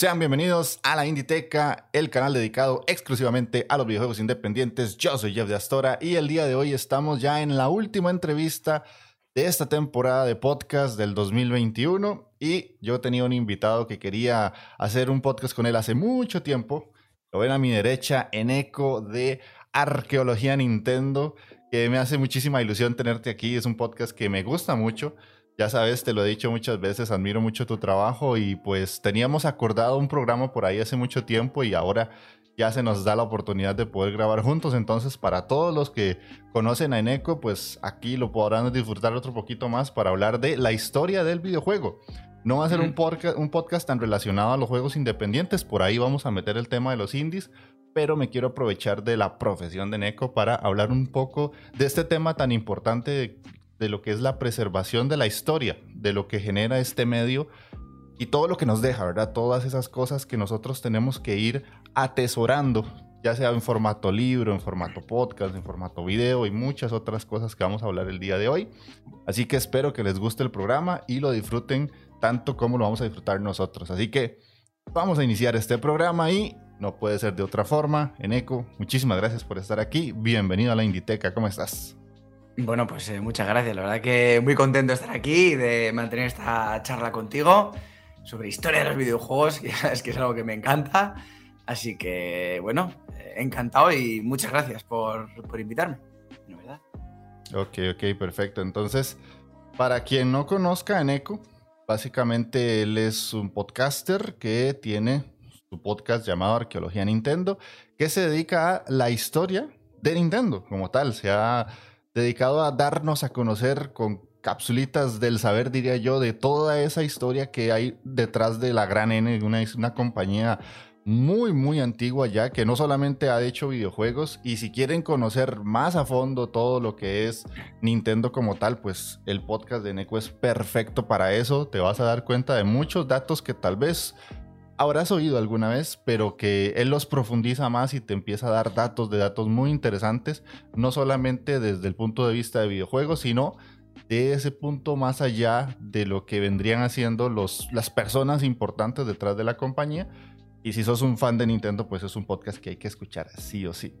Sean bienvenidos a la Inditeca, el canal dedicado exclusivamente a los videojuegos independientes. Yo soy Jeff de Astora y el día de hoy estamos ya en la última entrevista de esta temporada de podcast del 2021 y yo tenía un invitado que quería hacer un podcast con él hace mucho tiempo. Lo ven a mi derecha en eco de Arqueología Nintendo, que me hace muchísima ilusión tenerte aquí. Es un podcast que me gusta mucho. Ya sabes, te lo he dicho muchas veces, admiro mucho tu trabajo y pues teníamos acordado un programa por ahí hace mucho tiempo y ahora ya se nos da la oportunidad de poder grabar juntos. Entonces, para todos los que conocen a Eneco, pues aquí lo podrán disfrutar otro poquito más para hablar de la historia del videojuego. No va a ser un, podcast, un podcast tan relacionado a los juegos independientes, por ahí vamos a meter el tema de los indies, pero me quiero aprovechar de la profesión de Neko para hablar un poco de este tema tan importante de lo que es la preservación de la historia, de lo que genera este medio y todo lo que nos deja, ¿verdad? Todas esas cosas que nosotros tenemos que ir atesorando, ya sea en formato libro, en formato podcast, en formato video y muchas otras cosas que vamos a hablar el día de hoy. Así que espero que les guste el programa y lo disfruten tanto como lo vamos a disfrutar nosotros. Así que vamos a iniciar este programa y no puede ser de otra forma. En Eco, muchísimas gracias por estar aquí. Bienvenido a la Inditeca, ¿cómo estás? Bueno, pues eh, muchas gracias. La verdad que muy contento de estar aquí y de mantener esta charla contigo sobre historia de los videojuegos, que es que es algo que me encanta. Así que, bueno, eh, encantado y muchas gracias por, por invitarme. ¿verdad? Ok, ok, perfecto. Entonces, para quien no conozca a Eneco, básicamente él es un podcaster que tiene su podcast llamado Arqueología Nintendo, que se dedica a la historia de Nintendo como tal. Se dedicado a darnos a conocer con capsulitas del saber, diría yo, de toda esa historia que hay detrás de la gran N, una, una compañía muy, muy antigua ya, que no solamente ha hecho videojuegos, y si quieren conocer más a fondo todo lo que es Nintendo como tal, pues el podcast de Neko es perfecto para eso. Te vas a dar cuenta de muchos datos que tal vez habrás oído alguna vez, pero que él los profundiza más y te empieza a dar datos de datos muy interesantes, no solamente desde el punto de vista de videojuegos, sino de ese punto más allá de lo que vendrían haciendo los, las personas importantes detrás de la compañía. Y si sos un fan de Nintendo, pues es un podcast que hay que escuchar sí o sí.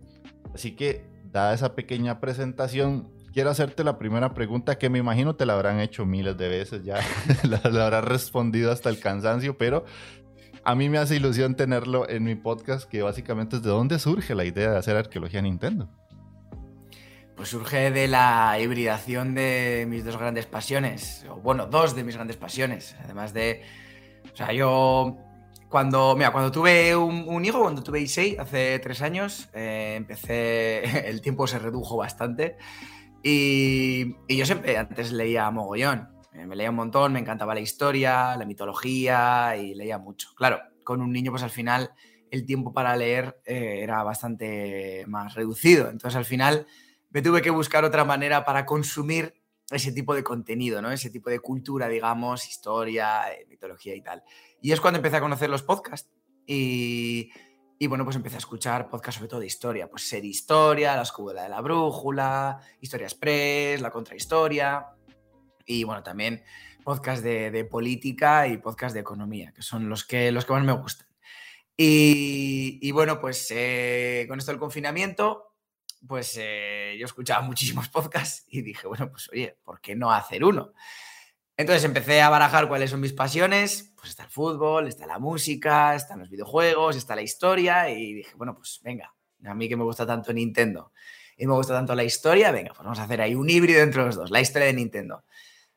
Así que, dada esa pequeña presentación, quiero hacerte la primera pregunta que me imagino te la habrán hecho miles de veces ya, la, la habrás respondido hasta el cansancio, pero a mí me hace ilusión tenerlo en mi podcast, que básicamente es de dónde surge la idea de hacer arqueología Nintendo. Pues surge de la hibridación de mis dos grandes pasiones, o bueno, dos de mis grandes pasiones, además de, o sea, yo cuando, mira, cuando tuve un, hijo, cuando tuve Issei hace tres años, eh, empecé, el tiempo se redujo bastante y, y yo siempre antes leía mogollón, me leía un montón, me encantaba la historia, la mitología y leía mucho. Claro, con un niño pues al final el tiempo para leer eh, era bastante más reducido. Entonces al final me tuve que buscar otra manera para consumir ese tipo de contenido, ¿no? Ese tipo de cultura, digamos, historia, eh, mitología y tal. Y es cuando empecé a conocer los podcasts. Y, y bueno, pues empecé a escuchar podcasts sobre todo de historia. Pues Ser Historia, La Escuela de la Brújula, Historia Express, La Contrahistoria y bueno, también podcast de, política y podcast de economía, que son los que, los que más me gustan. Y, bueno, pues eh, con esto del confinamiento, pues eh, yo escuchaba muchísimos podcasts y dije, bueno, pues oye, ¿por qué no hacer uno? Entonces empecé a barajar cuáles son mis pasiones. Pues está el fútbol, está la música, están los videojuegos, está la historia. Y dije, bueno, pues venga, a mí que me gusta tanto Nintendo y me gusta tanto la historia, venga, pues vamos a hacer ahí un híbrido entre los dos, la historia de Nintendo.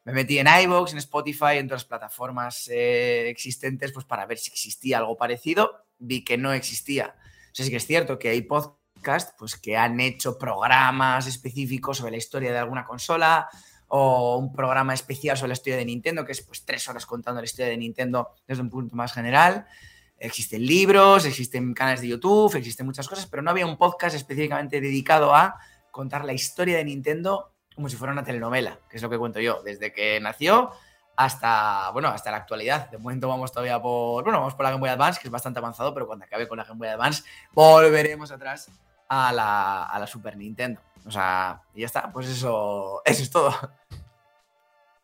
Me metí en iVoox, en Spotify, en todas las plataformas eh, existentes, pues para ver si existía algo parecido. Vi que no existía. O sea, sí que es cierto que hay podcasts pues, que han hecho programas específicos sobre la historia de alguna consola o un programa especial sobre la historia de Nintendo, que es pues tres horas contando la historia de Nintendo desde un punto más general. Existen libros, existen canales de YouTube, existen muchas cosas, pero no había un podcast específicamente dedicado a contar la historia de Nintendo como si fuera una telenovela, que es lo que cuento yo, desde que nació hasta, bueno, hasta la actualidad. De momento vamos todavía por, bueno, vamos por la Game Boy Advance, que es bastante avanzado, pero cuando acabe con la Game Boy Advance volveremos atrás a la, a la Super Nintendo. O sea, y ya está, pues eso, eso es todo.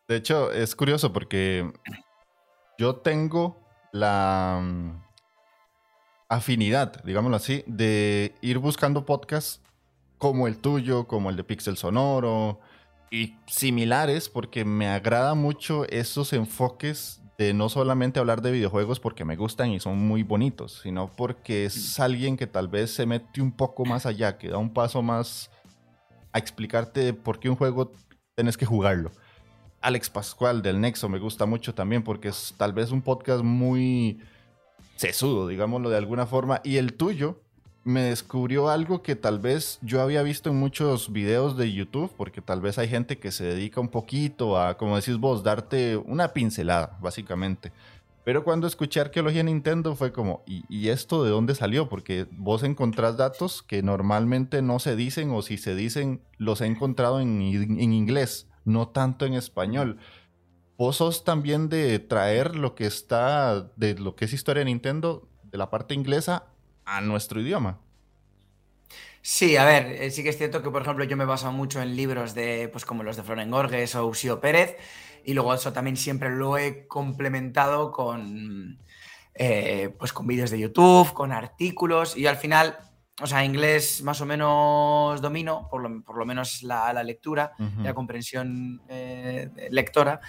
De hecho, es curioso porque yo tengo la mm, afinidad, digámoslo así, de ir buscando podcasts como el tuyo, como el de Pixel Sonoro y similares, porque me agrada mucho esos enfoques de no solamente hablar de videojuegos porque me gustan y son muy bonitos, sino porque es alguien que tal vez se mete un poco más allá, que da un paso más a explicarte por qué un juego tenés que jugarlo. Alex Pascual del Nexo me gusta mucho también porque es tal vez un podcast muy sesudo, digámoslo de alguna forma. Y el tuyo me descubrió algo que tal vez yo había visto en muchos videos de YouTube, porque tal vez hay gente que se dedica un poquito a, como decís vos, darte una pincelada, básicamente. Pero cuando escuché arqueología Nintendo fue como, ¿y, esto de dónde salió? Porque vos encontrás datos que normalmente no se dicen o si se dicen los he encontrado en, en inglés, no tanto en español. Vos sos también de traer lo que está, de lo que es historia Nintendo, de la parte inglesa, a nuestro idioma. Sí, a ver, eh, sí que es cierto que, por ejemplo, yo me baso mucho en libros de, pues como los de Floren Gorges o Usio Pérez, y luego eso también siempre lo he complementado con, eh, pues con vídeos de YouTube, con artículos y al final, o sea, inglés más o menos domino, por lo, menos la, lectura, la comprensión eh, lectora.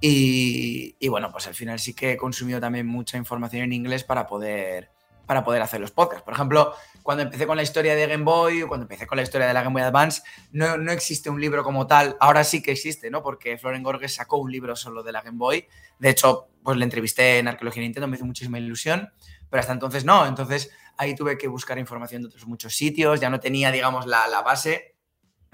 Y, y, bueno, pues al final sí que he consumido también mucha información en inglés para poder, para poder hacer los podcasts. Por ejemplo, cuando empecé con la historia de Game Boy, cuando empecé con la historia de la Game Boy Advance, no, no existe un libro como tal. Ahora sí que existe, ¿no? Porque Floren Gorges sacó un libro solo de la Game Boy. De hecho, pues le entrevisté en Arqueología Nintendo, me hizo muchísima ilusión, pero hasta entonces no. Entonces ahí tuve que buscar información de otros muchos sitios, ya no tenía, digamos, la, la base.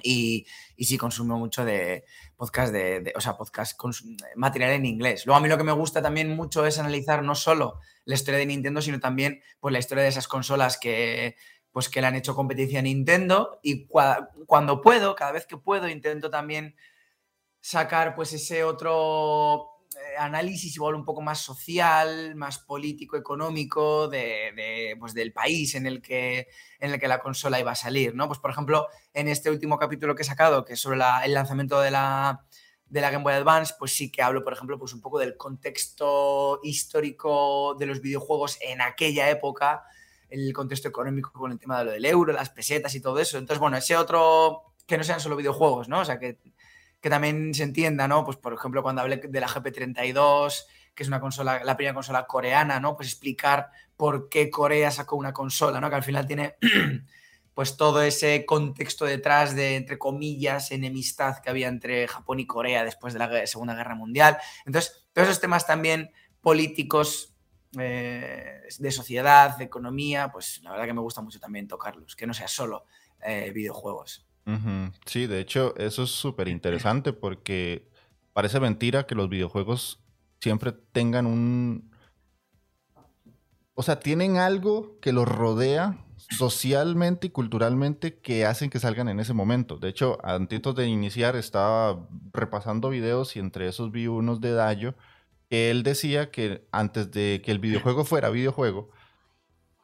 Y, y, sí consumo mucho de podcast de, o sea, podcast con material en inglés. Luego a mí lo que me gusta también mucho es analizar no solo la historia de Nintendo, sino también pues, la historia de esas consolas que, pues, que le han hecho competencia a Nintendo y cuando puedo, cada vez que puedo, intento también sacar pues ese otro análisis igual un poco más social, más político, económico de, pues, del país en el, que, en el que la consola iba a salir, ¿no? Pues por ejemplo, en este último capítulo que he sacado, que es sobre el lanzamiento de la, de la Game Boy Advance, pues sí que hablo, por ejemplo, pues un poco del contexto histórico de los videojuegos en aquella época, el contexto económico con el tema de lo del euro, las pesetas y todo eso. Entonces, bueno, ese otro, que no sean solo videojuegos, ¿no? O sea, que, que también se entienda, ¿no? Pues, por ejemplo, cuando hablé de la GP32, que es una consola, la primera consola coreana, ¿no? Pues explicar por qué Corea sacó una consola, ¿no? Que al final tiene pues todo ese contexto detrás de, entre comillas, enemistad que había entre Japón y Corea después de la Segunda Guerra Mundial. Entonces, todos esos temas también políticos, eh, de sociedad, de economía, pues la verdad que me gusta mucho también tocarlos, que no sea solo eh, videojuegos. Sí, de hecho, eso es súper interesante porque parece mentira que los videojuegos siempre tengan un... O sea, tienen algo que los rodea socialmente y culturalmente que hacen que salgan en ese momento. De hecho, antes de iniciar estaba repasando videos y entre esos vi unos de Dayo que él decía que antes de que el videojuego fuera videojuego,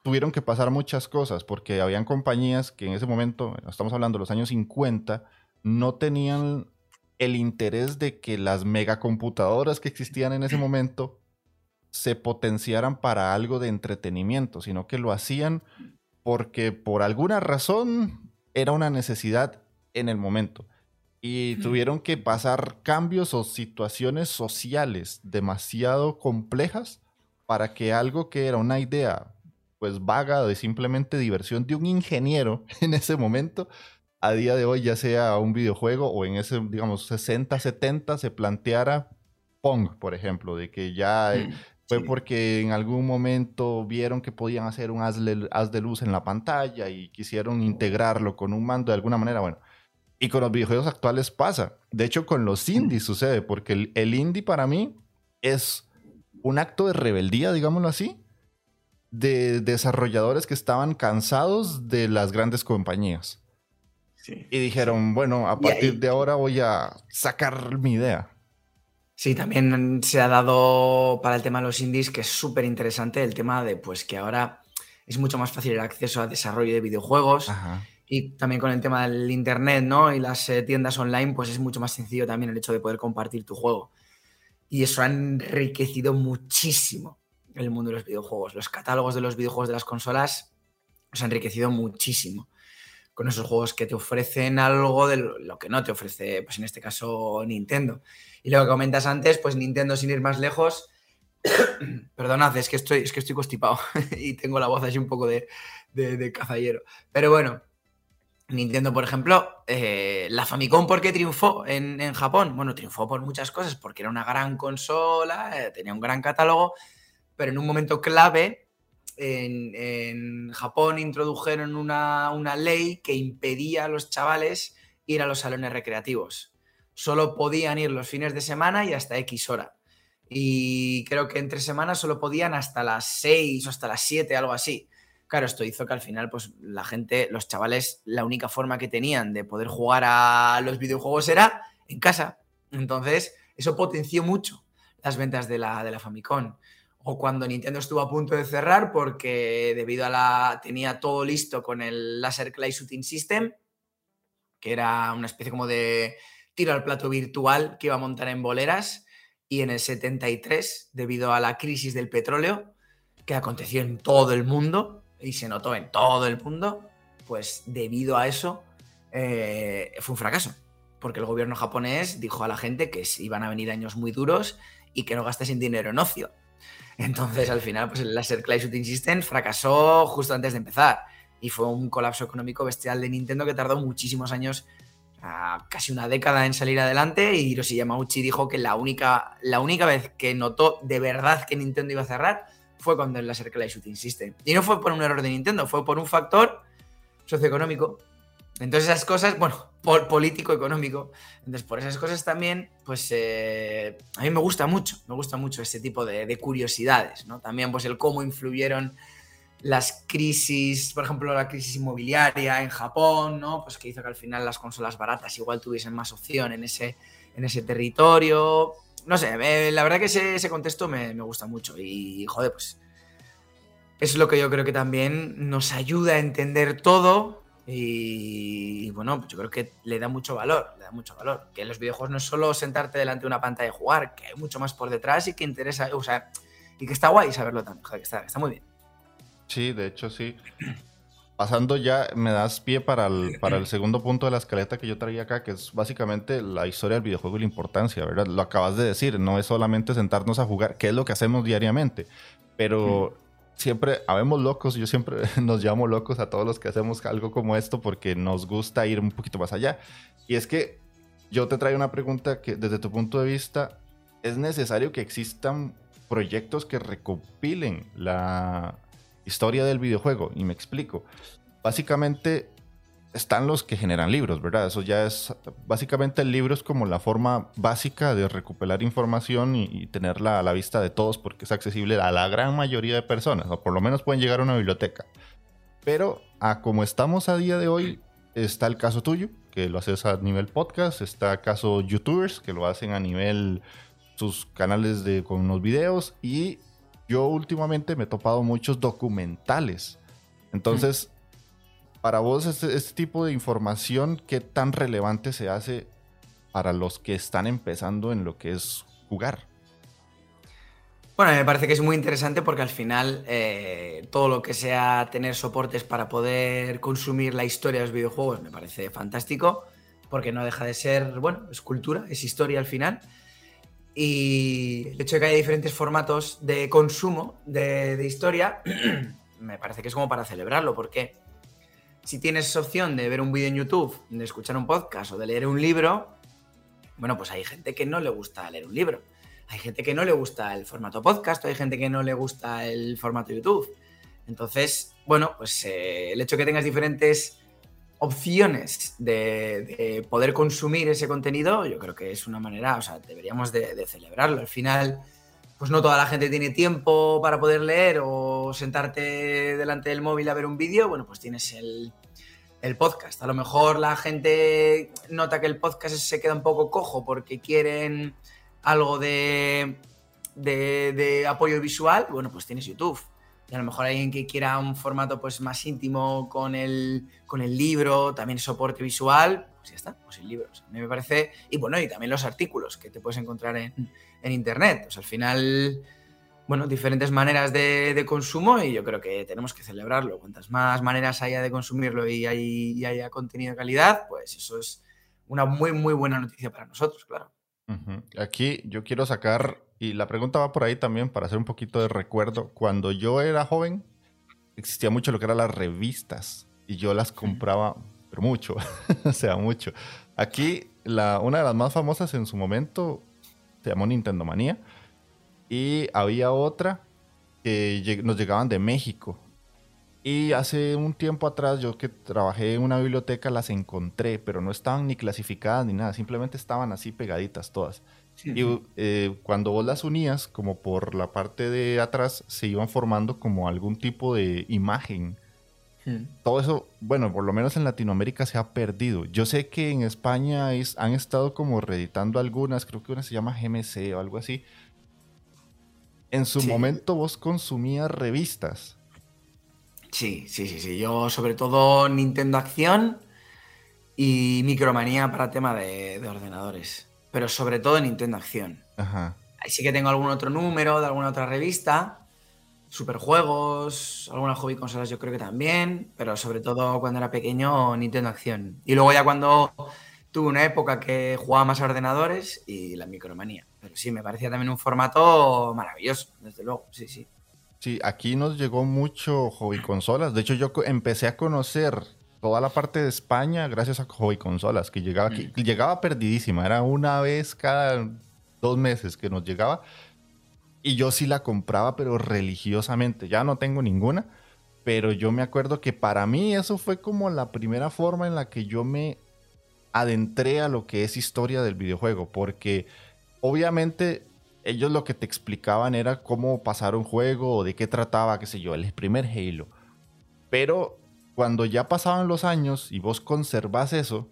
tuvieron que pasar muchas cosas porque habían compañías que en ese momento, estamos hablando de los años 50, no tenían el interés de que las megacomputadoras que existían en ese momento se potenciaran para algo de entretenimiento, sino que lo hacían porque por alguna razón era una necesidad en el momento. Y tuvieron que pasar cambios o situaciones sociales demasiado complejas para que algo que era una idea pues vaga de simplemente diversión de un ingeniero en ese momento, a día de hoy ya sea un videojuego o en ese, digamos, 60, 70 se planteara Pong, por ejemplo, de que ya mm. Fue porque en algún momento vieron que podían hacer un haz, de luz en la pantalla y quisieron integrarlo con un mando de alguna manera. Bueno, Y con los videojuegos actuales pasa. De hecho, con los indies sucede, porque el, el indie para mí es un acto de rebeldía, digámoslo así, de desarrolladores que estaban cansados de las grandes compañías. y dijeron, bueno, a partir de ahora voy a sacar mi idea. Sí, también se ha dado para el tema de los indies, que es súper interesante, el tema de pues que ahora es mucho más fácil el acceso al desarrollo de videojuegos. Y también con el tema del internet, ¿no? Y las eh, tiendas online, pues es mucho más sencillo también el hecho de poder compartir tu juego. Y eso ha enriquecido muchísimo el mundo de los videojuegos. Los catálogos de los videojuegos de las consolas se han enriquecido muchísimo con esos juegos que te ofrecen algo de lo que no te ofrece, pues en este caso Nintendo. Y lo que comentas antes, pues Nintendo sin ir más lejos, perdonad, es que estoy, es que estoy constipado y tengo la voz así un poco de, de, cazallero. Pero bueno, Nintendo, por ejemplo, eh, la Famicom, ¿por qué triunfó en, en, Japón? Bueno, triunfó por muchas cosas, porque era una gran consola, eh, tenía un gran catálogo, pero en un momento clave en, Japón introdujeron una, ley que impedía a los chavales ir a los salones recreativos. Solo podían ir los fines de semana y hasta X hora. Y creo que entre semanas solo podían hasta las 6 o hasta las 7, algo así. Claro, esto hizo que al final, pues la gente, los chavales, la única forma que tenían de poder jugar a los videojuegos era en casa. Entonces, eso potenció mucho las ventas de la, de la Famicom o cuando Nintendo estuvo a punto de cerrar porque debido a la tenía todo listo con el Laser Clay Shooting System, que era una especie como de tiro al plato virtual que iba a montar en boleras y en el 73 debido a la crisis del petróleo que aconteció en todo el mundo y se notó en todo el mundo, pues debido a eso eh, fue un fracaso. Porque el gobierno japonés dijo a la gente que iban a venir años muy duros y que no gastasen dinero en ocio entonces, al final, pues el Laser Clay Shooting System fracasó justo antes de empezar. Y fue un colapso económico bestial de Nintendo que tardó muchísimos años, casi una década en salir adelante. Y Hiroshi Yamauchi dijo que la única, la única vez que notó de verdad que Nintendo iba a cerrar fue cuando el Laser Clay Shooting System. Y no fue por un error de Nintendo, fue por un factor socioeconómico entonces esas cosas, bueno, por político, económico. Entonces por esas cosas también, pues eh, a mí me gusta mucho, me gusta mucho este tipo de, curiosidades, ¿no? También pues el cómo influyeron las crisis, por ejemplo, la crisis inmobiliaria en Japón, ¿no? Pues que hizo que al final las consolas baratas igual tuviesen más opción en ese, en ese territorio. No sé, la verdad que ese, ese contexto me, me, gusta mucho y, joder, pues es lo que yo creo que también nos ayuda a entender todo y, bueno, yo creo que le da mucho valor, le da mucho valor. Que en los videojuegos no es solo sentarte delante de una pantalla y jugar, que hay mucho más por detrás y que interesa, o sea, y que está guay saberlo también, que está, muy bien. Sí, de hecho sí. Pasando ya, me das pie para el, para el segundo punto de la escaleta que yo traía acá, que es básicamente la historia del videojuego y la importancia, ¿verdad? Lo acabas de decir, no es solamente sentarnos a jugar, que es lo que hacemos diariamente, pero siempre habemos locos, yo siempre nos llamo locos a todos los que hacemos algo como esto porque nos gusta ir un poquito más allá. Y es que yo te traigo una pregunta que desde tu punto de vista, ¿es necesario que existan proyectos que recopilen la historia del videojuego? Y me explico. Básicamente, están los que generan libros, ¿verdad? Eso ya es, básicamente el libro es como la forma básica de recuperar información y, tenerla a la vista de todos porque es accesible a la gran mayoría de personas, o por lo menos pueden llegar a una biblioteca. Pero a como estamos a día de hoy, está el caso tuyo, que lo haces a nivel podcast, está el caso youtubers, que lo hacen a nivel sus canales de, con unos videos, y yo últimamente me he topado muchos documentales. Entonces, para vos, este, este, tipo de información, ¿qué tan relevante se hace para los que están empezando en lo que es jugar? Bueno, me parece que es muy interesante porque al final eh, todo lo que sea tener soportes para poder consumir la historia de los videojuegos me parece fantástico porque no deja de ser, bueno, es cultura, es historia al final. Y el hecho de que haya diferentes formatos de consumo de, de historia me parece que es como para celebrarlo porque si tienes opción de ver un vídeo en YouTube, de escuchar un podcast o de leer un libro, bueno, pues hay gente que no le gusta leer un libro. Hay gente que no le gusta el formato podcast, o hay gente que no le gusta el formato YouTube. Entonces, bueno, pues eh, el hecho de que tengas diferentes opciones de, poder consumir ese contenido, yo creo que es una manera, o sea, deberíamos de, celebrarlo. Al final, pues no toda la gente tiene tiempo para poder leer o sentarte delante del móvil a ver un vídeo, bueno, pues tienes el, podcast. A lo mejor la gente nota que el podcast se queda un poco cojo porque quieren algo de, de, apoyo visual, bueno, pues tienes YouTube y a lo mejor alguien que quiera un formato pues más íntimo con el, con el libro, también soporte visual, pues ya está, pues el libro. a mí me parece, y bueno, y también los artículos que te puedes encontrar en, internet. al final, bueno, diferentes maneras de, consumo y yo creo que tenemos que celebrarlo. Cuantas más maneras haya de consumirlo y, hay, haya contenido de calidad, pues eso es una muy, muy buena noticia para nosotros, claro. Aquí yo quiero sacar y la pregunta va por ahí también para hacer un poquito de recuerdo. Cuando yo era joven, existía mucho lo que eran las revistas y yo las compraba, pero mucho, o sea, mucho. Aquí, la, una de las más famosas en su momento se llamó Nintendo Manía y había otra que nos llegaban de México. Y hace un tiempo atrás, yo que trabajé en una biblioteca, las encontré, pero no estaban ni clasificadas ni nada, simplemente estaban así pegaditas todas. Y eh, cuando vos las unías, como por la parte de atrás, se iban formando como algún tipo de imagen. Todo eso, bueno, por lo menos en Latinoamérica se ha perdido. Yo sé que en España han estado como reeditando algunas, creo que una se llama GMC o algo así. En su momento vos consumías revistas. Sí, sí, sí, sí. Yo sobre todo Nintendo Acción y Micromanía para tema de ordenadores pero sobre todo Nintendo Acción. Ajá. Ahí sí que tengo algún otro número de alguna otra revista. Superjuegos, algunas hobby consolas yo creo que también, pero sobre todo cuando era pequeño Nintendo Acción. Y luego ya cuando tuve una época que jugaba más a ordenadores y la micromanía. Pero sí, me parecía también un formato maravilloso, desde luego, sí, sí. Sí, aquí nos llegó mucho hobby consolas. De hecho, yo empecé a conocer toda la parte de España gracias a Hobby Consolas, que llegaba aquí, mm. llegaba perdidísima, era una vez cada dos meses que nos llegaba. Y yo sí la compraba, pero religiosamente. Ya no tengo ninguna, pero yo me acuerdo que para mí eso fue como la primera forma en la que yo me adentré a lo que es historia del videojuego, porque obviamente ellos lo que te explicaban era cómo pasar un juego o de qué trataba, qué sé yo, el primer Halo. Pero cuando ya pasaban los años y vos conservas eso,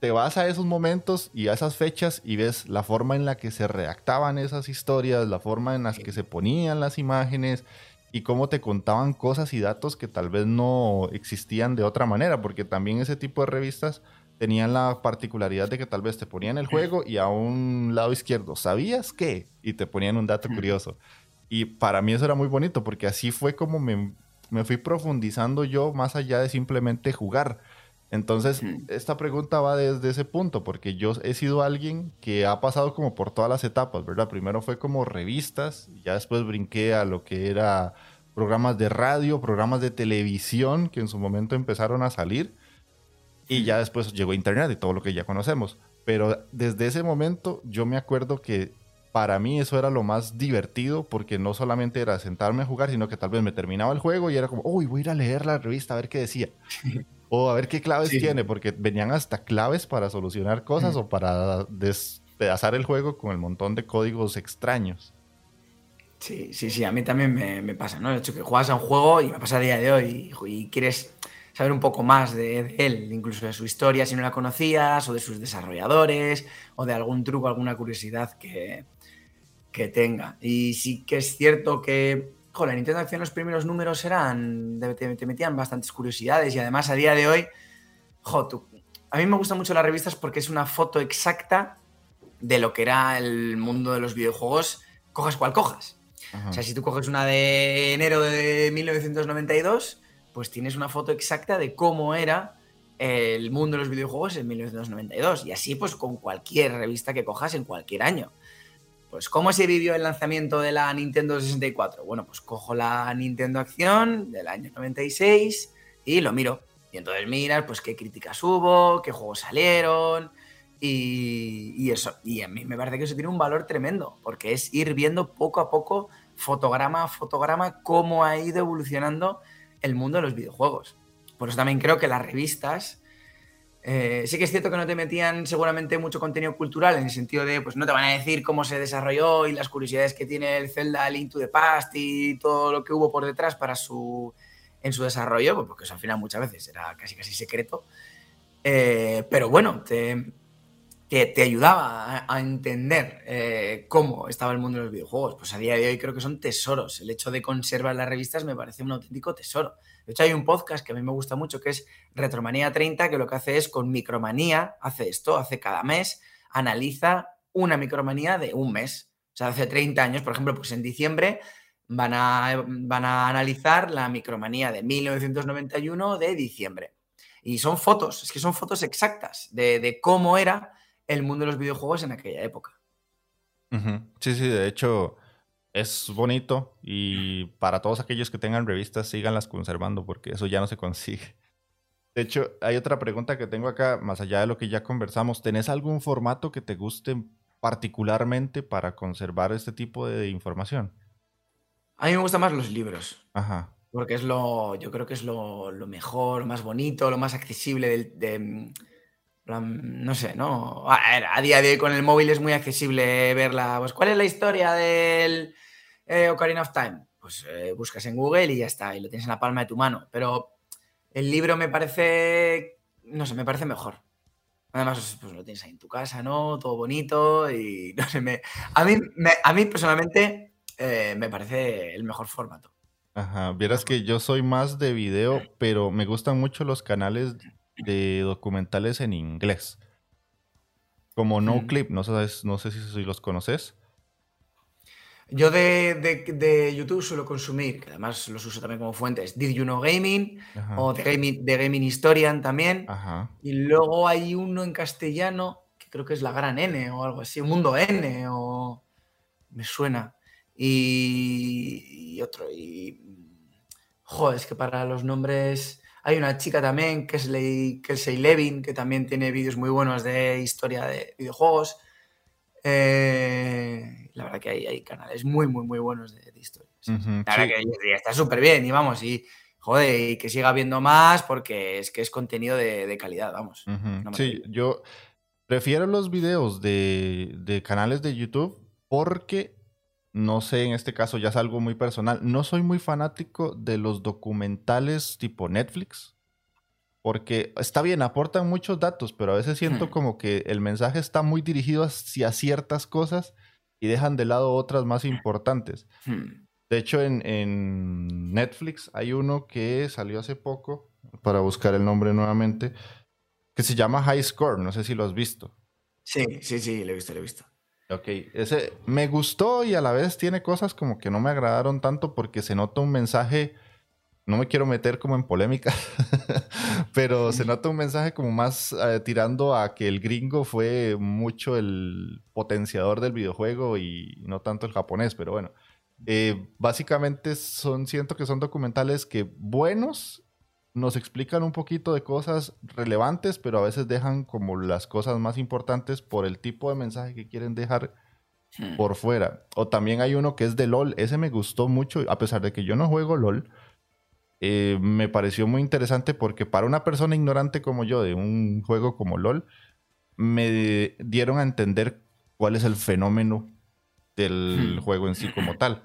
te vas a esos momentos y a esas fechas y ves la forma en la que se redactaban esas historias, la forma en la que se ponían las imágenes y cómo te contaban cosas y datos que tal vez no existían de otra manera, porque también ese tipo de revistas tenían la particularidad de que tal vez te ponían el juego y a un lado izquierdo, ¿sabías qué? Y te ponían un dato curioso. Y para mí eso era muy bonito, porque así fue como me me fui profundizando yo más allá de simplemente jugar. Entonces, esta pregunta va desde ese punto, porque yo he sido alguien que ha pasado como por todas las etapas, ¿verdad? Primero fue como revistas, ya después brinqué a lo que era programas de radio, programas de televisión, que en su momento empezaron a salir, y ya después llegó Internet y todo lo que ya conocemos. Pero desde ese momento yo me acuerdo que para mí eso era lo más divertido porque no solamente era sentarme a jugar, sino que tal vez me terminaba el juego y era como, uy, voy a ir a leer la revista a ver qué decía. o a ver qué claves tiene, porque venían hasta claves para solucionar cosas o para despedazar el juego con el montón de códigos extraños. Sí, sí, sí, a mí también me, pasa, ¿no? De hecho, que juegas a un juego y me pasa a día de hoy y, quieres saber un poco más de, de, él, incluso de su historia si no la conocías, o de sus desarrolladores, o de algún truco, alguna curiosidad que, que tenga. Y sí que es cierto que, joder, la Nintendo Acción los primeros números eran, te, metían bastantes curiosidades y además a día de hoy, joder, a mí me gustan mucho las revistas porque es una foto exacta de lo que era el mundo de los videojuegos, cojas cual cojas. O sea, si tú coges una de enero de 1992, pues tienes una foto exacta de cómo era el mundo de los videojuegos en 1992. Y así, pues con cualquier revista que cojas en cualquier año. Pues, ¿cómo se vivió el lanzamiento de la Nintendo 64? Bueno, pues cojo la Nintendo Acción del año 96 y lo miro. Y entonces miras, pues, qué críticas hubo, qué juegos salieron y, eso. Y a mí me parece que eso tiene un valor tremendo, porque es ir viendo poco a poco, fotograma a fotograma, cómo ha ido evolucionando el mundo de los videojuegos. por eso también creo que las revistas eh, sí que es cierto que no te metían seguramente mucho contenido cultural en el sentido de, pues no te van a decir cómo se desarrolló y las curiosidades que tiene el Zelda Link to the Past y todo lo que hubo por detrás para su, en su desarrollo, pues porque eso al final muchas veces era casi casi secreto. Eh, pero bueno, te, te, ayudaba a, entender eh, cómo estaba el mundo de los videojuegos. Pues a día de hoy creo que son tesoros. El hecho de conservar las revistas me parece un auténtico tesoro. De hecho, hay un podcast que a mí me gusta mucho que es Retromanía 30, que lo que hace es con Micromanía, hace esto, hace cada mes, analiza una micromanía de un mes. O sea, hace 30 años, por ejemplo, pues en diciembre van a, van a analizar la micromanía de 1991 de diciembre. Y son fotos, es que son fotos exactas de, cómo era el mundo de los videojuegos en aquella época. Sí, sí, de hecho, es bonito y para todos aquellos que tengan revistas, síganlas conservando porque eso ya no se consigue. De hecho, hay otra pregunta que tengo acá, más allá de lo que ya conversamos. ¿Tenés algún formato que te guste particularmente para conservar este tipo de información? A mí me gustan más los libros. Ajá. Porque es lo, yo creo que es lo, mejor, lo más bonito, lo más accesible de, no sé, ¿no? A, día de hoy con el móvil es muy accesible verla. Pues, ¿cuál es la historia del eh, Ocarina of Time? Pues eh, buscas en Google y ya está, y lo tienes en la palma de tu mano. Pero el libro me parece, no sé, me parece mejor. Además, pues lo tienes ahí en tu casa, ¿no? Todo bonito y no sé, me, a, mí, a mí personalmente eh, me parece el mejor formato. Ajá, vieras que yo soy más de video, pero me gustan mucho los canales de documentales en inglés. Como No Clip, no, sabes, no sé si los conoces. Yo de, YouTube suelo consumir, que además los uso también como fuentes, Did You Know Gaming o The Gaming, Gaming Historian también. Y luego hay uno en castellano que creo que es La Gran N o algo así, Mundo N o me suena. Y, otro, y joder, es que para los nombres hay una chica también que es Kelsey Levin, que también tiene vídeos muy buenos de historia de videojuegos. Eh, la verdad que hay, canales muy, muy, muy buenos de, historia. la verdad que está súper bien y vamos, y joder, y que siga viendo más porque es que es contenido de, calidad, vamos. sí, yo prefiero los videos de, canales de YouTube porque, no sé, en este caso ya es algo muy personal, no soy muy fanático de los documentales tipo Netflix porque está bien, aportan muchos datos, pero a veces siento hmm. como que el mensaje está muy dirigido hacia ciertas cosas y dejan de lado otras más importantes. Hmm. De hecho, en, Netflix hay uno que salió hace poco, para buscar el nombre nuevamente, que se llama High Score. No sé si lo has visto. Sí, sí, sí, lo he visto, lo he visto. Ok, ese me gustó y a la vez tiene cosas como que no me agradaron tanto porque se nota un mensaje no me quiero meter como en polémica, pero se nota un mensaje como más eh, tirando a que el gringo fue mucho el potenciador del videojuego y no tanto el japonés, pero bueno. Eh, básicamente son, siento que son documentales que buenos, nos explican un poquito de cosas relevantes, pero a veces dejan como las cosas más importantes por el tipo de mensaje que quieren dejar hmm. por fuera. O también hay uno que es de LOL, ese me gustó mucho, a pesar de que yo no juego LOL eh, me pareció muy interesante porque para una persona ignorante como yo de un juego como LOL, me dieron a entender cuál es el fenómeno del hmm. juego en sí como tal.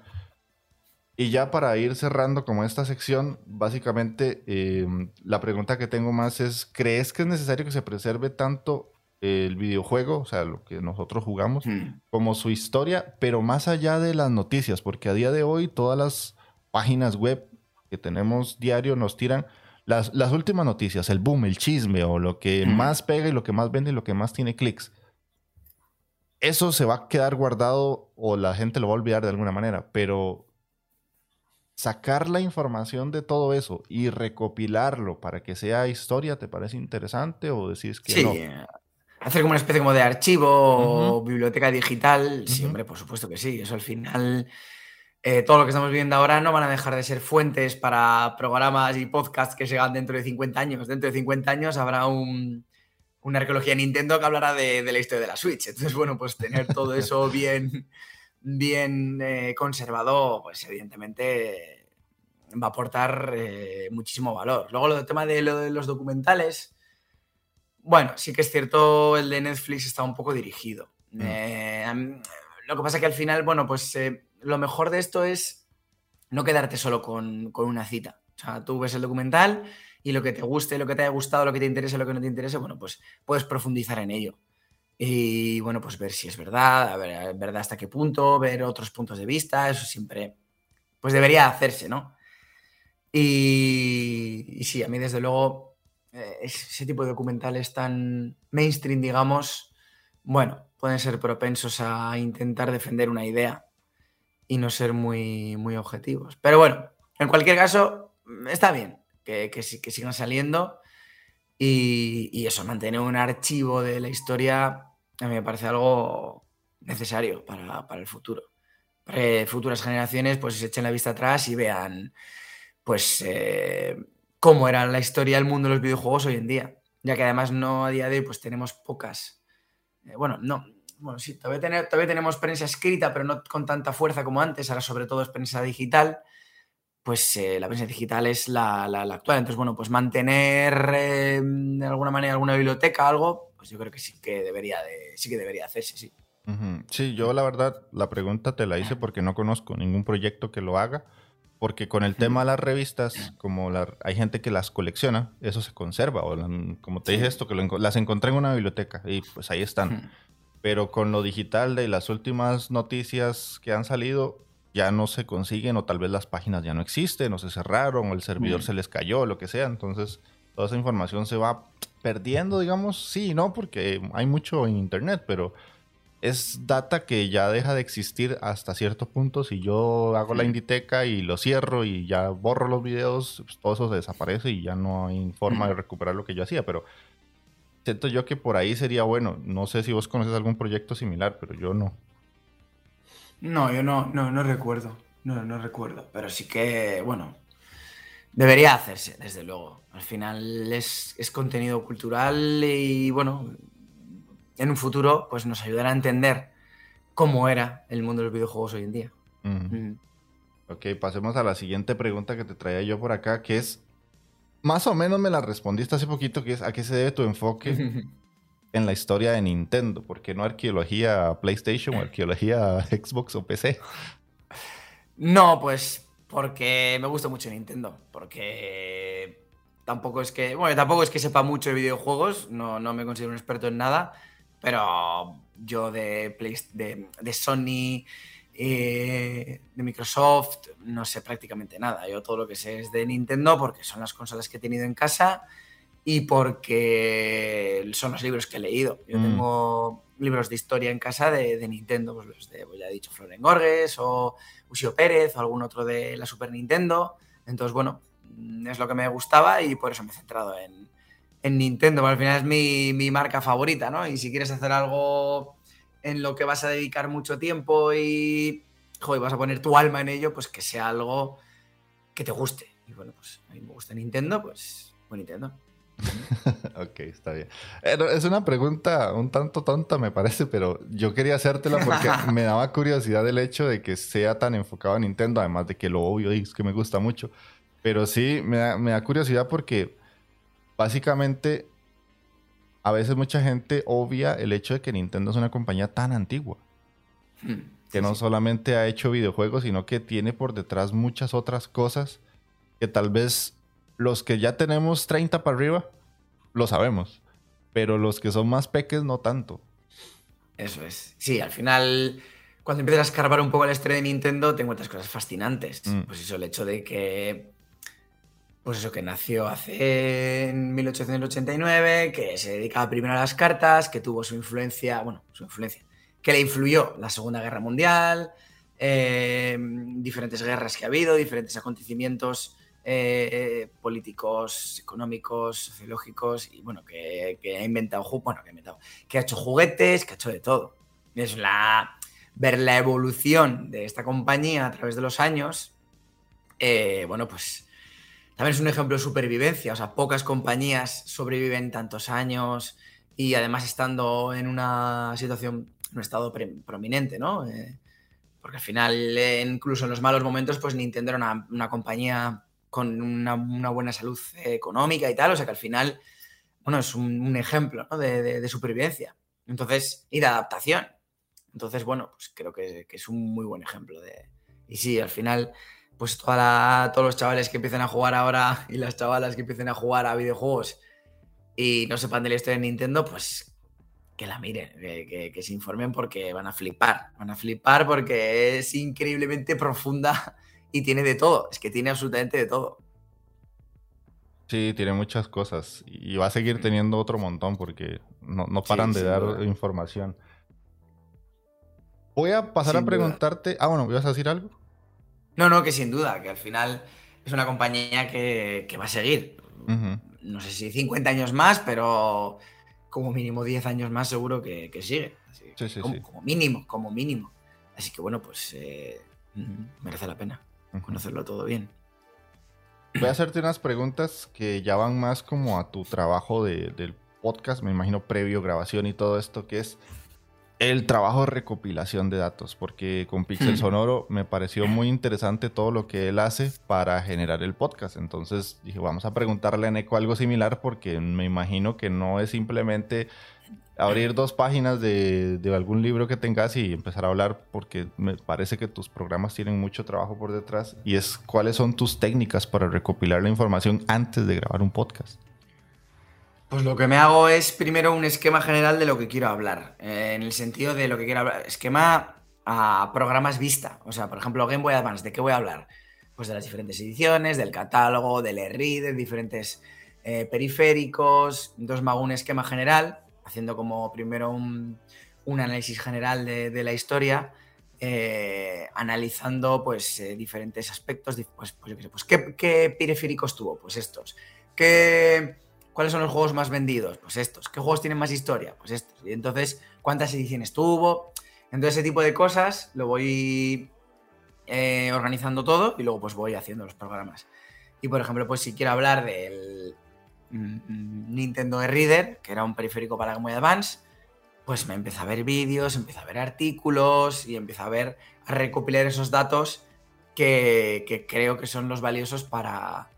Y ya para ir cerrando como esta sección, básicamente eh, la pregunta que tengo más es, ¿crees que es necesario que se preserve tanto el videojuego, o sea, lo que nosotros jugamos, hmm. como su historia, pero más allá de las noticias? Porque a día de hoy todas las páginas web que tenemos diario nos tiran las, las últimas noticias, el boom, el chisme o lo que más pega y lo que más vende y lo que más tiene clics. Eso se va a quedar guardado o la gente lo va a olvidar de alguna manera, pero sacar la información de todo eso y recopilarlo para que sea historia, ¿te parece interesante o decís que sí. Hacer como una especie como de archivo o biblioteca digital, sí, hombre, por supuesto que sí. Eso al final eh, todo lo que estamos viendo ahora no van a dejar de ser fuentes para programas y podcasts que llegan dentro de 50 años. Dentro de 50 años habrá un, una arqueología Nintendo que hablará de, la historia de la Switch. Entonces, bueno, pues tener todo eso bien, bien eh, conservado, pues evidentemente va a aportar eh, muchísimo valor. Luego lo del tema de, lo de los documentales, bueno, sí que es cierto, el de Netflix está un poco dirigido. Mm. Lo que pasa que al final, bueno, pues lo mejor de esto es no quedarte solo con, con, una cita. O sea, tú ves el documental y lo que te guste, lo que te haya gustado, lo que te interese, lo que no te interese, bueno, pues puedes profundizar en ello. Y bueno, pues ver si es verdad, ver, hasta qué punto, ver otros puntos de vista, eso siempre, pues debería hacerse, ¿no? Y, y sí, a mí desde luego eh, ese tipo de documentales tan mainstream, digamos, bueno, pueden ser propensos a intentar defender una idea y no ser muy, muy objetivos. Pero bueno, en cualquier caso, está bien que, que, que sigan saliendo y, y, eso, mantener un archivo de la historia a mí me parece algo necesario para, para el futuro. Para futuras generaciones pues se echen la vista atrás y vean pues eh, cómo era la historia del mundo de los videojuegos hoy en día. Ya que además no a día de hoy pues tenemos pocas. Eh, bueno, no. Bueno, sí, todavía, tener, todavía, tenemos prensa escrita, pero no con tanta fuerza como antes. Ahora sobre todo es prensa digital. Pues eh, la prensa digital es la, la, la, actual. Entonces, bueno, pues mantener eh, de alguna manera alguna biblioteca, algo, pues yo creo que sí que debería, de, sí que debería hacerse, sí. Uh -huh. Sí, yo la verdad la pregunta te la hice porque no conozco ningún proyecto que lo haga porque con el tema de las revistas, como la, hay gente que las colecciona, eso se conserva. O la, como te dije esto, que lo, las encontré en una biblioteca y pues ahí están. Pero con lo digital de las últimas noticias que han salido, ya no se consiguen o tal vez las páginas ya no existen o se cerraron o el servidor se les cayó, lo que sea. Entonces toda esa información se va perdiendo, digamos. Sí, no, porque hay mucho en internet, pero es data que ya deja de existir hasta cierto punto. Si yo hago sí. la Inditeca y lo cierro y ya borro los videos, pues todo eso se desaparece y ya no hay forma de recuperar lo que yo hacía. Pero siento yo que por ahí sería bueno. No sé si vos conoces algún proyecto similar, pero yo no. No, yo no, no, no recuerdo. No, no recuerdo. Pero sí que, bueno, debería hacerse, desde luego. Al final es, es contenido cultural y, bueno, en un futuro pues nos ayudará a entender cómo era el mundo de los videojuegos hoy en día. Mm. Ok, pasemos a la siguiente pregunta que te traía yo por acá, que es, más o menos me la respondiste hace poquito, que es, ¿a qué se debe tu enfoque en la historia de Nintendo? ¿Por qué no arqueología PlayStation o arqueología Xbox o PC? No, pues porque me gusta mucho Nintendo, porque tampoco es que, bueno, tampoco es que sepa mucho de videojuegos, no, no me considero un experto en nada, pero yo de, Play, de, de Sony, eh, de Microsoft, no sé prácticamente nada. Yo todo lo que sé es de Nintendo porque son las consolas que he tenido en casa y porque son los libros que he leído. Yo mm. tengo libros de historia en casa de, de Nintendo, pues los de, pues ya he dicho, Floren Gorges o Usio Pérez o algún otro de la Super Nintendo. Entonces, bueno, es lo que me gustaba y por eso me he centrado en, en Nintendo, al final es mi, mi, marca favorita, ¿no? Y si quieres hacer algo en lo que vas a dedicar mucho tiempo y, joder, vas a poner tu alma en ello, pues que sea algo que te guste. Y bueno, pues a mí me gusta Nintendo, pues, pues Nintendo. ok, está bien. Eh, es una pregunta un tanto tonta, me parece, pero yo quería hacértela porque me daba curiosidad el hecho de que sea tan enfocado en Nintendo, además de que lo obvio es que me gusta mucho. Pero sí, me da, me da curiosidad porque básicamente, a veces mucha gente obvia el hecho de que Nintendo es una compañía tan antigua. Hmm, que no sí. solamente ha hecho videojuegos, sino que tiene por detrás muchas otras cosas que tal vez los que ya tenemos 30 para arriba lo sabemos, pero los que son más peques no tanto. Eso es. Sí, al final, cuando empiezas a escarbar un poco la historia de Nintendo, te encuentras cosas fascinantes. Mm. Pues eso, el hecho de que pues eso, que nació hace en 1889, que se dedicaba primero a las cartas, que tuvo su influencia, bueno, su influencia, que le influyó la Segunda Guerra Mundial, eh, diferentes guerras que ha habido, diferentes acontecimientos eh, políticos, económicos, sociológicos, y bueno, que, ha inventado, bueno, que ha hecho juguetes, que ha hecho de todo. Es la, ver la evolución de esta compañía a través de los años, eh, bueno, pues también es un ejemplo de supervivencia, o sea, pocas compañías sobreviven tantos años y además estando en una situación, en un estado prominente, ¿no? Eh, Porque al final, eh, incluso en los malos momentos, pues Nintendo era una, compañía con una, buena salud económica y tal. O sea que al final, bueno, es un, ejemplo de, supervivencia. Entonces, y de adaptación. Entonces, bueno, pues creo que, es un muy buen ejemplo de. Y sí, al final, pues toda todos los chavales que empiecen a jugar ahora y las chavalas que empiecen a jugar a videojuegos y no sepan de la historia de Nintendo, pues que la miren, que, se informen porque van a flipar. Van a flipar porque es increíblemente profunda y tiene de todo. Es que tiene absolutamente de todo. Sí, tiene muchas cosas. Y va a seguir teniendo otro montón porque no, paran de dar información. Voy a pasar a preguntarte. Ah, bueno, ¿ibas a decir algo? No, no, que sin duda, que al final es una compañía que, va a seguir. No sé si 50 años más, pero como mínimo 10 años más seguro que, sigue. sí, sí, como, sí. como, mínimo, como mínimo. Así que bueno, pues eh, merece la pena conocerlo todo bien. Voy a hacerte unas preguntas que ya van más como a tu trabajo del podcast, me imagino previo, grabación y todo esto, que es el trabajo de recopilación de datos, porque con Pixel Sonoro me pareció muy interesante todo lo que él hace para generar el podcast. Entonces dije, vamos a preguntarle a Neko algo similar, porque me imagino que no es simplemente abrir dos páginas de, algún libro que tengas y empezar a hablar, porque me parece que tus programas tienen mucho trabajo por detrás. Y es cuáles son tus técnicas para recopilar la información antes de grabar un podcast. Pues lo que me hago es primero un esquema general de lo que quiero hablar. Eh, en el sentido de lo que quiero hablar. Esquema a programas vista. O sea, por ejemplo, Game Boy Advance, ¿de qué voy a hablar? Pues de las diferentes ediciones, del catálogo, del e de diferentes eh, periféricos. Entonces me hago un esquema general, haciendo como primero un, análisis general de, la historia. Eh, analizando pues diferentes aspectos, pues, pues, pues ¿qué, ¿qué periféricos tuvo? Pues estos. ¿Qué, ¿Cuáles son los juegos más vendidos? Pues estos. ¿Qué juegos tienen más historia? Pues estos. Y entonces, ¿cuántas ediciones tuvo? Entonces, ese tipo de cosas lo voy eh, organizando todo y luego pues voy haciendo los programas. Y por ejemplo, pues si quiero hablar del mm, Nintendo e-Reader, que era un periférico para Game Boy Advance, pues me empiezo a ver vídeos, empiezo a ver artículos y empiezo a ver, a recopilar esos datos que creo que son los valiosos para,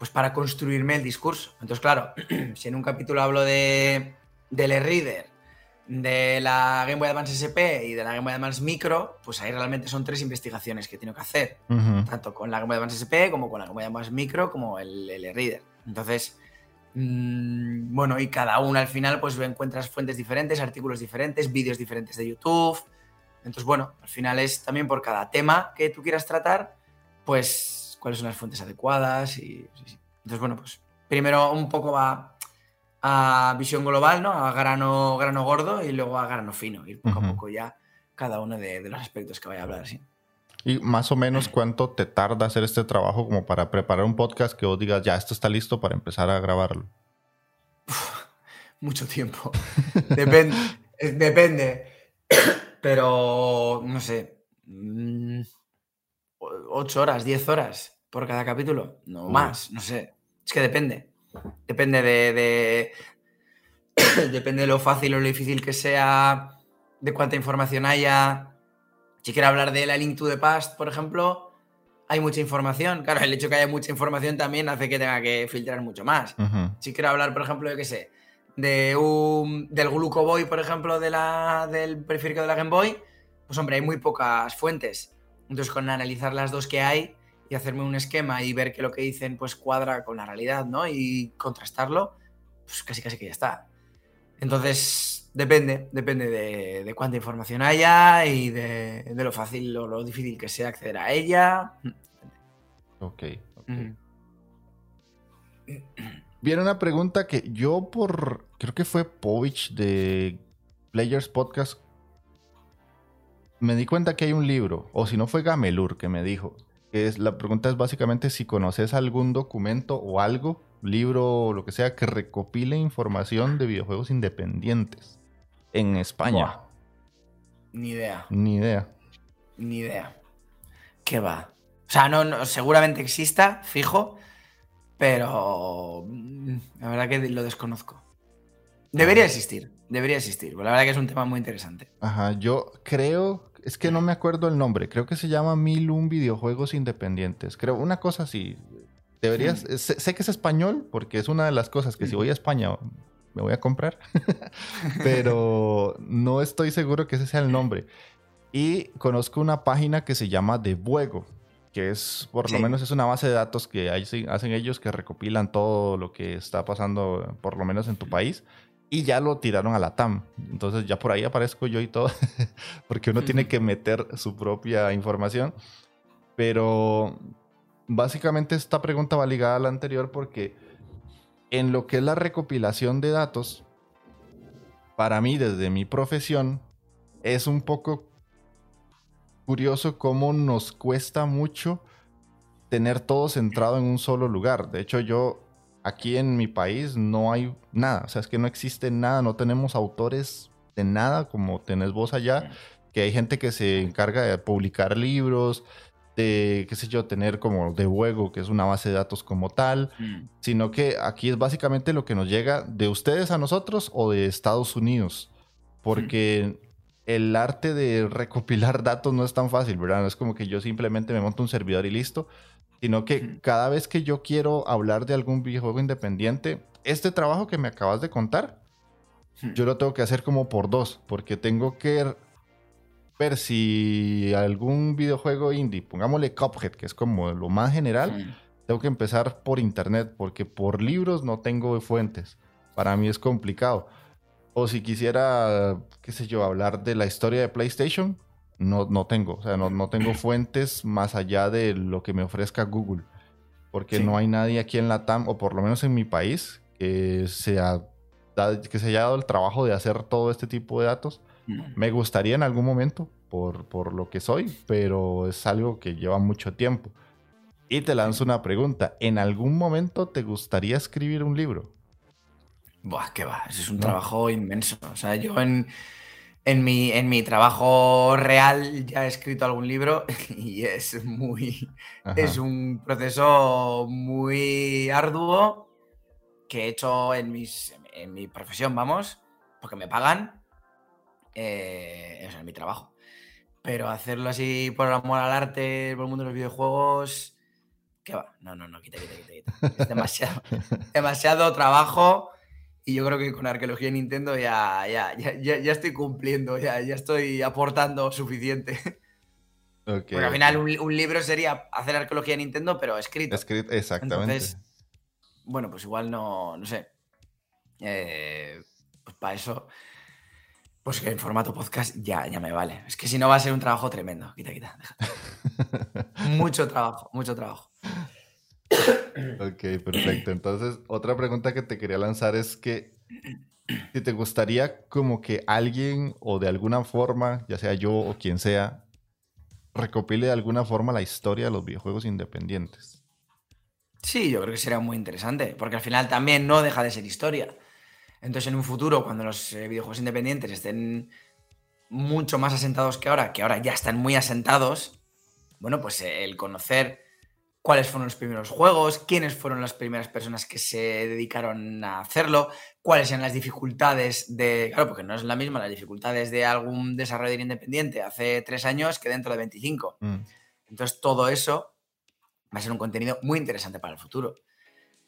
pues para construirme el discurso. Entonces, claro, si en un capítulo hablo de, del e-reader, de la Game Boy Advance SP y de la Game Boy Advance Micro, pues ahí realmente son tres investigaciones que tengo que hacer, tanto con la Game Boy Advance SP como con la Game Boy Advance Micro como el e-reader. Entonces, mm, bueno, y cada una al final pues encuentras fuentes diferentes, artículos diferentes, vídeos diferentes de YouTube. Entonces, bueno, al final es también por cada tema que tú quieras tratar, pues cuáles son las fuentes adecuadas y entonces bueno pues primero un poco va a visión global no a grano grano gordo y luego a grano fino ir poco a poco ya cada uno de, los aspectos que vaya a hablar sí. Y más o menos cuánto te tarda hacer este trabajo como para preparar un podcast que vos digas ya esto está listo para empezar a grabarlo mucho tiempo. Depende depende. Pero no sé mm, 8 horas, 10 horas por cada capítulo. No más, no sé. Es que depende. Depende de, depende de lo fácil o lo difícil que sea, de cuánta información haya. Si quiero hablar de la Link to the Past, por ejemplo, hay mucha información. Claro, el hecho de que haya mucha información también hace que tenga que filtrar mucho más. Si quiero hablar, por ejemplo, de qué sé, de un, del Gluco Boy, por ejemplo, de la, del periférico de la Game Boy, pues hombre, hay muy pocas fuentes. Entonces, con analizar las dos que hay y hacerme un esquema y ver que lo que dicen pues cuadra con la realidad, ¿no? Y contrastarlo, pues casi casi que ya está. Entonces, depende, depende de, cuánta información haya y de, lo fácil o lo difícil que sea acceder a ella. Ok. Viene una pregunta que yo por, creo que fue Povich de Players Podcast me di cuenta que hay un libro, o si no fue Gamelur que me dijo, que es, la pregunta es básicamente si conoces algún documento o algo, libro o lo que sea, que recopile información de videojuegos independientes en España. Ni idea. Ni idea. Ni idea. ¿Qué va? O sea, no, seguramente exista, fijo, pero mm, la verdad que lo desconozco. Debería existir, debería existir. La verdad que es un tema muy interesante. Ajá, yo creo, es que no me acuerdo el nombre, creo que se llama Mil un videojuegos independientes, creo, una cosa así. Deberías, sé, que es español porque es una de las cosas que si voy a España me voy a comprar, pero no estoy seguro que ese sea el nombre. Y conozco una página que se llama De Buego, que es, por lo menos es una base de datos que hacen ellos que recopilan todo lo que está pasando, por lo menos en tu país, y ya lo tiraron a la TAM. Entonces ya por ahí aparezco yo y todo, porque uno tiene que meter su propia información. Pero básicamente esta pregunta va ligada a la anterior porque en lo que es la recopilación de datos, para mí desde mi profesión, es un poco curioso cómo nos cuesta mucho tener todo centrado en un solo lugar. De hecho, yo aquí en mi país no hay nada. O sea, es que no existe nada, no tenemos autores de nada como tenés vos allá, que hay gente que se encarga de publicar libros, de, qué sé yo, tener como de juego, que es una base de datos como tal, mm. sino que aquí es básicamente lo que nos llega de ustedes a nosotros o de Estados Unidos. Porque el arte de recopilar datos no es tan fácil, ¿verdad? No es como que yo simplemente me monto un servidor y listo, sino que cada vez que yo quiero hablar de algún videojuego independiente, este trabajo que me acabas de contar, yo lo tengo que hacer como por dos, porque tengo que ver si algún videojuego indie, pongámosle Cuphead, que es como lo más general, tengo que empezar por internet, porque por libros no tengo fuentes. Para mí es complicado. O si quisiera, qué sé yo, hablar de la historia de PlayStation, no, no tengo. O sea, no, no tengo fuentes más allá de lo que me ofrezca Google. Porque no hay nadie aquí en la TAM, o por lo menos en mi país, que se, que se haya dado el trabajo de hacer todo este tipo de datos. Mm. Me gustaría en algún momento, por, por lo que soy, pero es algo que lleva mucho tiempo. Y te lanzo una pregunta. ¿En algún momento te gustaría escribir un libro? Buah, qué va, es un trabajo inmenso. O sea, yo en, en, mi, en mi trabajo real ya he escrito algún libro y es muy. Es un proceso muy arduo que he hecho en, mis, en mi profesión, vamos, porque me pagan. Eh, es en mi trabajo. Pero hacerlo así por amor al arte, por el mundo de los videojuegos. ¿Qué va? No, no, no, quita, quita, quita. Es demasiado, demasiado trabajo y yo creo que con arqueología Nintendo ya, ya, ya, ya estoy cumpliendo, ya, ya estoy aportando suficiente. Porque al final un, libro sería hacer arqueología en Nintendo, pero escrito. Escrito, exactamente. Entonces, bueno, pues igual no, no sé. Eh, pues para eso, pues que en formato podcast ya, ya me vale. Es que si no va a ser un trabajo tremendo. Quita, quita, mucho trabajo, mucho trabajo. Ok, perfecto. Entonces, otra pregunta que te quería lanzar es que si te gustaría como que alguien o de alguna forma, ya sea yo o quien sea, recopile de alguna forma la historia de los videojuegos independientes. Sí, yo creo que sería muy interesante, porque al final también no deja de ser historia. Entonces, en un futuro, cuando los eh, videojuegos independientes estén mucho más asentados que ahora, que ahora ya están muy asentados, bueno, pues eh, el conocer cuáles fueron los primeros juegos, quiénes fueron las primeras personas que se dedicaron a hacerlo, cuáles eran las dificultades de. Claro, porque no es la misma las dificultades de algún desarrollador independiente hace tres años que dentro de 25. Mm. Entonces, todo eso va a ser un contenido muy interesante para el futuro.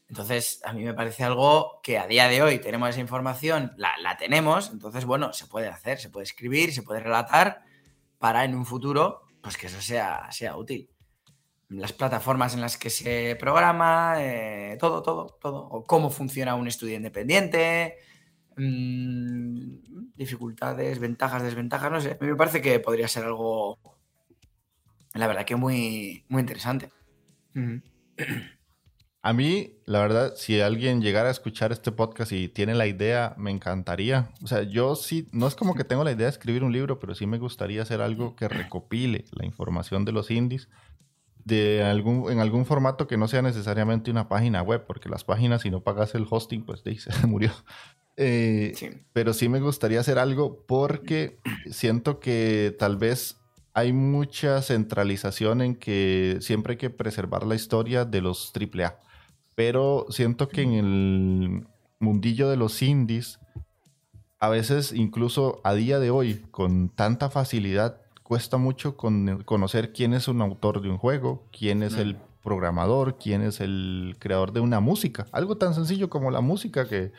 Entonces, a mí me parece algo que a día de hoy tenemos esa información, la, la tenemos, entonces, bueno, se puede hacer, se puede escribir, se puede relatar para en un futuro, pues que eso sea, sea útil las plataformas en las que se programa, eh, todo, todo, todo. O cómo funciona un estudio independiente, mm, dificultades, ventajas, desventajas, no sé. A mí me parece que podría ser algo, la verdad que muy, muy interesante. A mí, la verdad, si alguien llegara a escuchar este podcast y tiene la idea, me encantaría. O sea, yo sí, no es como que tengo la idea de escribir un libro, pero sí me gustaría hacer algo que recopile la información de los indies de algún, en algún formato que no sea necesariamente una página web, porque las páginas, si no pagas el hosting, pues de se murió. Eh, pero sí me gustaría hacer algo porque siento que tal vez hay mucha centralización en que siempre hay que preservar la historia de los AAA. Pero siento que en el mundillo de los indies, a veces incluso a día de hoy, con tanta facilidad cuesta mucho conocer quién es un autor de un juego, quién es el programador, quién es el creador de una música. Algo tan sencillo como la música que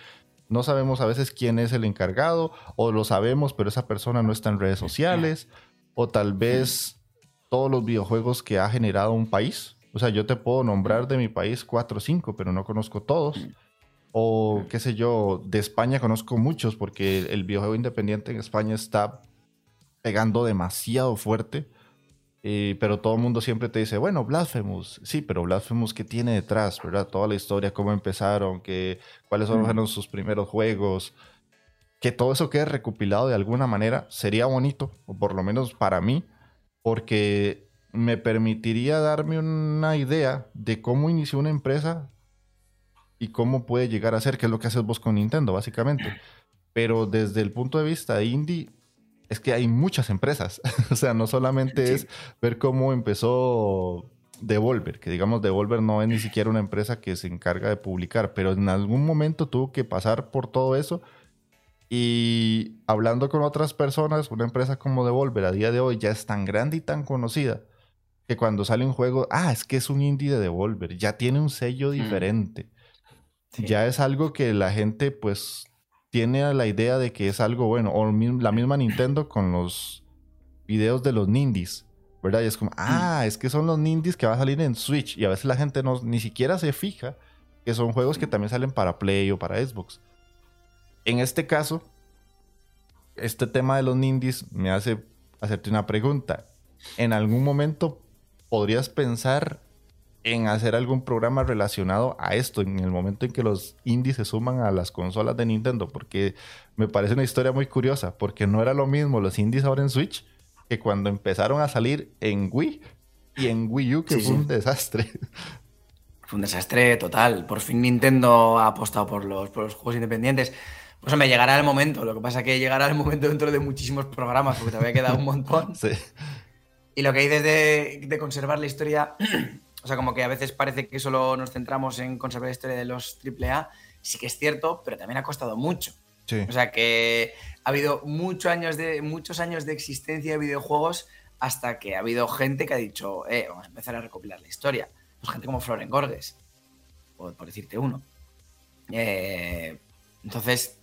no sabemos a veces quién es el encargado, o lo sabemos, pero esa persona no está en redes sociales, o tal vez todos los videojuegos que ha generado un país. O sea, yo te puedo nombrar de mi país cuatro o cinco, pero no conozco todos. O qué sé yo, de España conozco muchos porque el videojuego independiente en España está pegando demasiado fuerte. Eh, pero todo el mundo siempre te dice, bueno, Blasphemous, sí, pero Blasphemous, ¿qué tiene detrás? ¿Verdad? Toda la historia, cómo empezaron, que, cuáles fueron sus primeros juegos. Que todo eso quede recopilado de alguna manera sería bonito, o por lo menos para mí, porque me permitiría darme una idea de cómo inició una empresa y cómo puede llegar a ser, que es lo que haces vos con Nintendo, básicamente. Pero desde el punto de vista de indie, es que hay muchas empresas. o sea, no solamente es ver cómo empezó Devolver, que digamos Devolver no es ni siquiera una empresa que se encarga de publicar, pero en algún momento tuvo que pasar por todo eso. Y hablando con otras personas, una empresa como Devolver a día de hoy ya es tan grande y tan conocida que cuando sale un juego, ah, es que es un indie de Devolver, ya tiene un sello mm. diferente. Ya es algo que la gente pues tiene la idea de que es algo bueno. O la misma Nintendo con los videos de los Nindies. ¿Verdad? Y es como, mm. ah, es que son los Nindies que van a salir en Switch. Y a veces la gente no, ni siquiera se fija que son juegos que también salen para Play o para Xbox. En este caso, este tema de los Nindies me hace hacerte una pregunta. ¿En algún momento podrías pensar en hacer algún programa relacionado a esto, en el momento en que los indies se suman a las consolas de Nintendo, porque me parece una historia muy curiosa, porque no era lo mismo los indies ahora en Switch que cuando empezaron a salir en Wii y en Wii U, que fue un desastre. Fue un desastre total. Por fin Nintendo ha apostado por los, por los juegos independientes. Pues me llegará el momento. Lo que pasa es que llegará el momento dentro de muchísimos programas, porque todavía queda un montón. sí. Y lo que dices de, de conservar la historia o sea, como que a veces parece que solo nos centramos en conservar la historia de los AAA. Sí que es cierto, pero también ha costado mucho. O sea que ha habido muchos años de, muchos años de existencia de videojuegos hasta que ha habido gente que ha dicho, eh, vamos a empezar a recopilar la historia. Pues gente como Floren Gorges, por, decirte uno. Eh, entonces,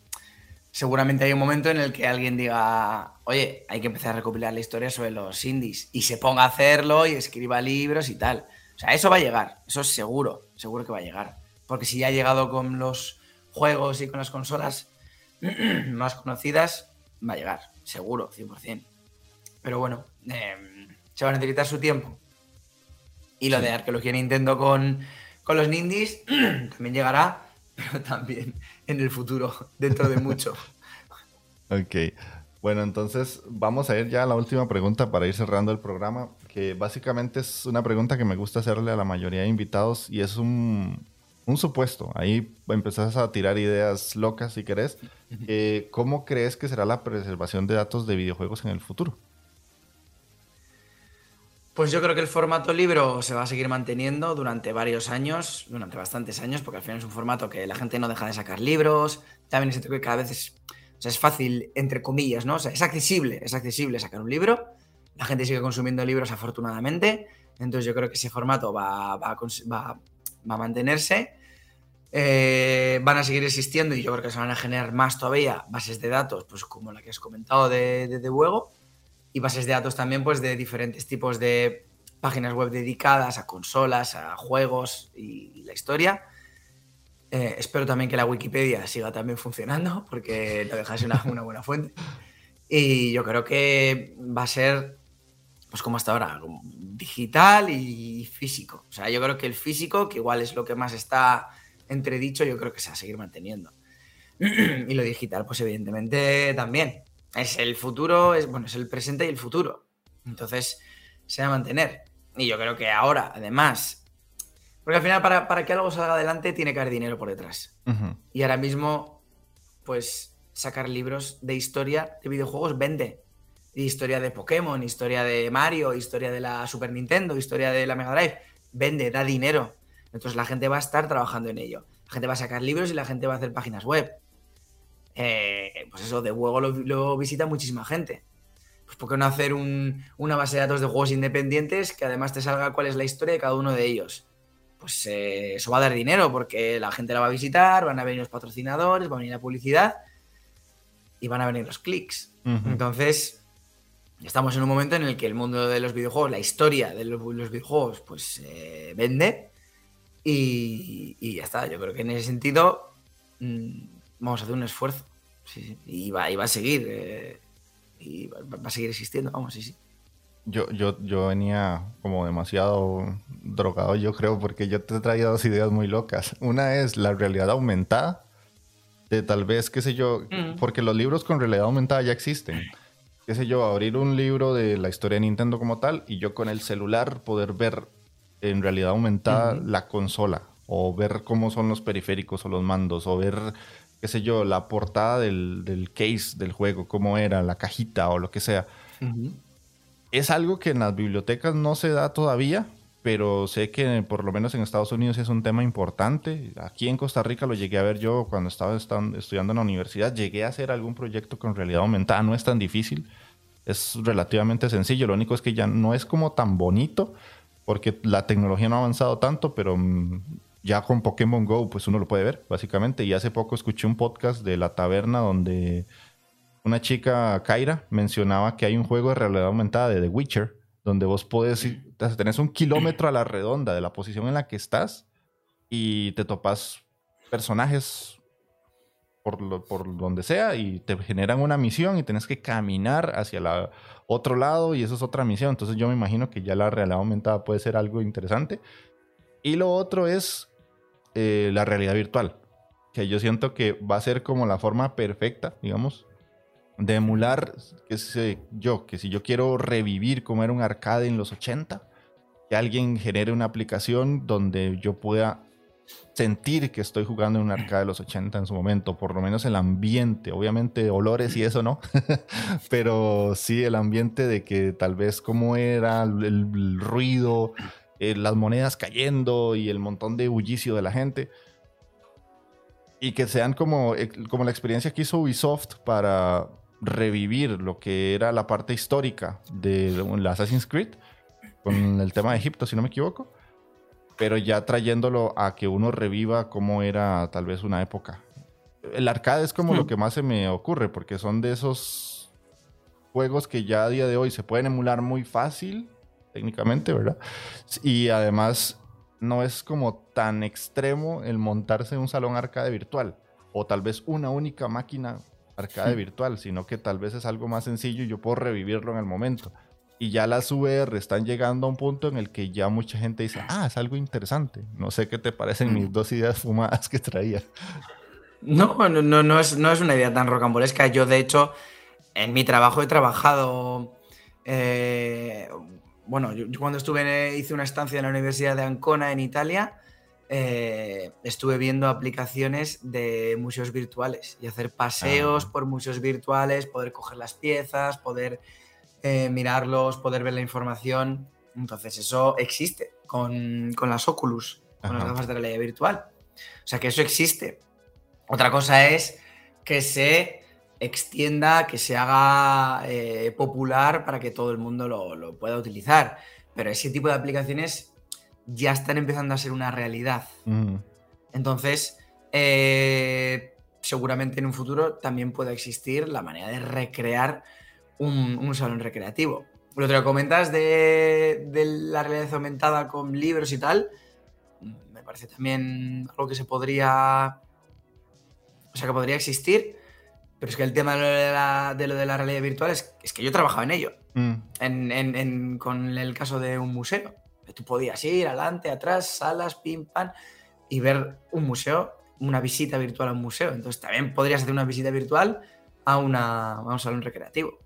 seguramente hay un momento en el que alguien diga, oye, hay que empezar a recopilar la historia sobre los indies y se ponga a hacerlo y escriba libros y tal. O sea, eso va a llegar, eso es seguro, seguro que va a llegar. Porque si ya ha llegado con los juegos y con las consolas más conocidas, va a llegar, seguro, 100%. Pero bueno, em, se va a necesitar su tiempo. Y lo de arqueología Nintendo con, con los Nindies también llegará, pero también en el futuro, dentro de mucho. ok. Bueno, entonces vamos a ir ya a la última pregunta para ir cerrando el programa, que básicamente es una pregunta que me gusta hacerle a la mayoría de invitados y es un, supuesto. Ahí empezás a tirar ideas locas si querés. Eh, ¿Cómo crees que será la preservación de datos de videojuegos en el futuro? Pues yo creo que el formato libro se va a seguir manteniendo durante varios años, durante bastantes años, porque al final es un formato que la gente no deja de sacar libros. También es que cada vez es o sea, es fácil, entre comillas, ¿no? O sea, es accesible, es accesible sacar un libro. La gente sigue consumiendo libros afortunadamente. Entonces yo creo que ese formato va, va, va, a mantenerse. Eh, van a seguir existiendo y yo creo que se van a generar más todavía bases de datos, pues como la que has comentado de, de, de y bases de datos también pues de diferentes tipos de páginas web dedicadas a consolas, a juegos y la historia. Eh, espero también que la Wikipedia siga también funcionando, porque lo dejase una, una buena fuente. Y yo creo que va a ser, pues como hasta ahora, digital y físico. O sea, yo creo que el físico, que igual es lo que más está entredicho, yo creo que se va a seguir manteniendo. y lo digital, pues evidentemente también. Es el futuro, es, bueno, es el presente y el futuro. Entonces, se va a mantener. Y yo creo que ahora, además, porque al final, para, que algo salga adelante, tiene que haber dinero por detrás. Y ahora mismo, pues, sacar libros de historia de videojuegos vende. Historia de Pokémon, historia de Mario, historia de la Super Nintendo, historia de la Mega Drive. Vende, da dinero. Entonces la gente va a estar trabajando en ello. La gente va a sacar libros y la gente va a hacer páginas web. Eh, pues eso, de juego lo, lo visita muchísima gente. pues ¿por qué no hacer una base de datos de juegos independientes que además te salga cuál es la historia de cada uno de ellos? Pues eh, eso va a dar dinero porque la gente la va a visitar, van a venir los patrocinadores, va a venir la publicidad y van a venir los clics. Entonces, estamos en un momento en el que el mundo de los videojuegos, la historia de los, videojuegos, pues eh, vende y, ya está. Yo creo que en ese sentido mm, vamos a hacer un esfuerzo. Y, va, a seguir. Eh, y va, a seguir existiendo, vamos, sí, sí. Yo, yo, yo venía como demasiado drogado, yo creo, porque yo te he traído dos ideas muy locas. Una es la realidad aumentada, de tal vez, qué sé yo, mm. porque los libros con realidad aumentada ya existen. Qué sé yo, abrir un libro de la historia de Nintendo como tal y yo con el celular poder ver en realidad aumentada la consola o ver cómo son los periféricos o los mandos o ver qué sé yo, la portada del, case del juego, cómo era, la cajita o lo que sea. Es algo que en las bibliotecas no se da todavía, pero sé que por lo menos en Estados Unidos es un tema importante. Aquí en Costa Rica lo llegué a ver yo cuando estaba estudiando en la universidad. Llegué a hacer algún proyecto con realidad aumentada, no es tan difícil, es relativamente sencillo. Lo único es que ya no es como tan bonito, porque la tecnología no ha avanzado tanto, pero mm, ya con Pokémon Go, pues uno lo puede ver, básicamente. Y hace poco escuché un podcast de La Taberna donde una chica, Kaira, mencionaba que hay un juego de realidad aumentada de The Witcher, donde vos podés, tenés un kilómetro a la redonda de la posición en la que estás y te topas personajes por, por donde sea y te generan una misión y tenés que caminar hacia el otro lado y eso es otra misión. Entonces yo me imagino que ya la realidad aumentada puede ser algo interesante. Y lo otro es eh, la realidad virtual, que yo siento que va a ser como la forma perfecta, digamos, de emular, que sé yo, que si yo quiero revivir como era un arcade en los 80, que alguien genere una aplicación donde yo pueda sentir que estoy jugando en un arcade de los 80 en su momento, por lo menos el ambiente, obviamente olores y eso no, pero sí el ambiente de que tal vez como era el ruido, eh, las monedas cayendo y el montón de bullicio de la gente. Y que sean como, como la experiencia que hizo Ubisoft para revivir lo que era la parte histórica de Assassin's Creed, con el tema de Egipto, si no me equivoco, pero ya trayéndolo a que uno reviva como era tal vez una época. El arcade es como lo hmm. que más se me ocurre, porque son de esos juegos que ya a día de hoy se pueden emular muy fácil técnicamente, ¿verdad? Y además no es como tan extremo el montarse en un salón arcade virtual o tal vez una única máquina arcade virtual, sino que tal vez es algo más sencillo y yo puedo revivirlo en el momento. Y ya las VR están llegando a un punto en el que ya mucha gente dice, ah, es algo interesante. No sé qué te parecen mis dos ideas fumadas que traía. No, no, no, no, es, no es una idea tan rocambolesca. Yo, de hecho, en mi trabajo he trabajado eh, bueno, yo, cuando estuve, hice una estancia en la Universidad de Ancona en Italia, eh, estuve viendo aplicaciones de museos virtuales y hacer paseos ah. por museos virtuales, poder coger las piezas, poder eh, mirarlos, poder ver la información. Entonces eso existe con, las Oculus, con las gafas de realidad virtual. O sea que eso existe. Otra cosa es que se extienda, que se haga eh, popular para que todo el mundo lo, pueda utilizar. Pero ese tipo de aplicaciones ya están empezando a ser una realidad. Entonces, eh, seguramente en un futuro también pueda existir la manera de recrear un, salón recreativo. Lo que comentas de, de, la realidad aumentada con libros y tal, me parece también algo que se podría. O sea, que podría existir pero es que el tema de lo de la, realidad virtual es, que yo trabajaba en ello. Mm. con el caso de un museo. Tú podías ir adelante, atrás, salas, pim, pam, y ver un museo, una visita virtual a un museo. Entonces también podrías hacer una visita virtual a, una, a un salón recreativo.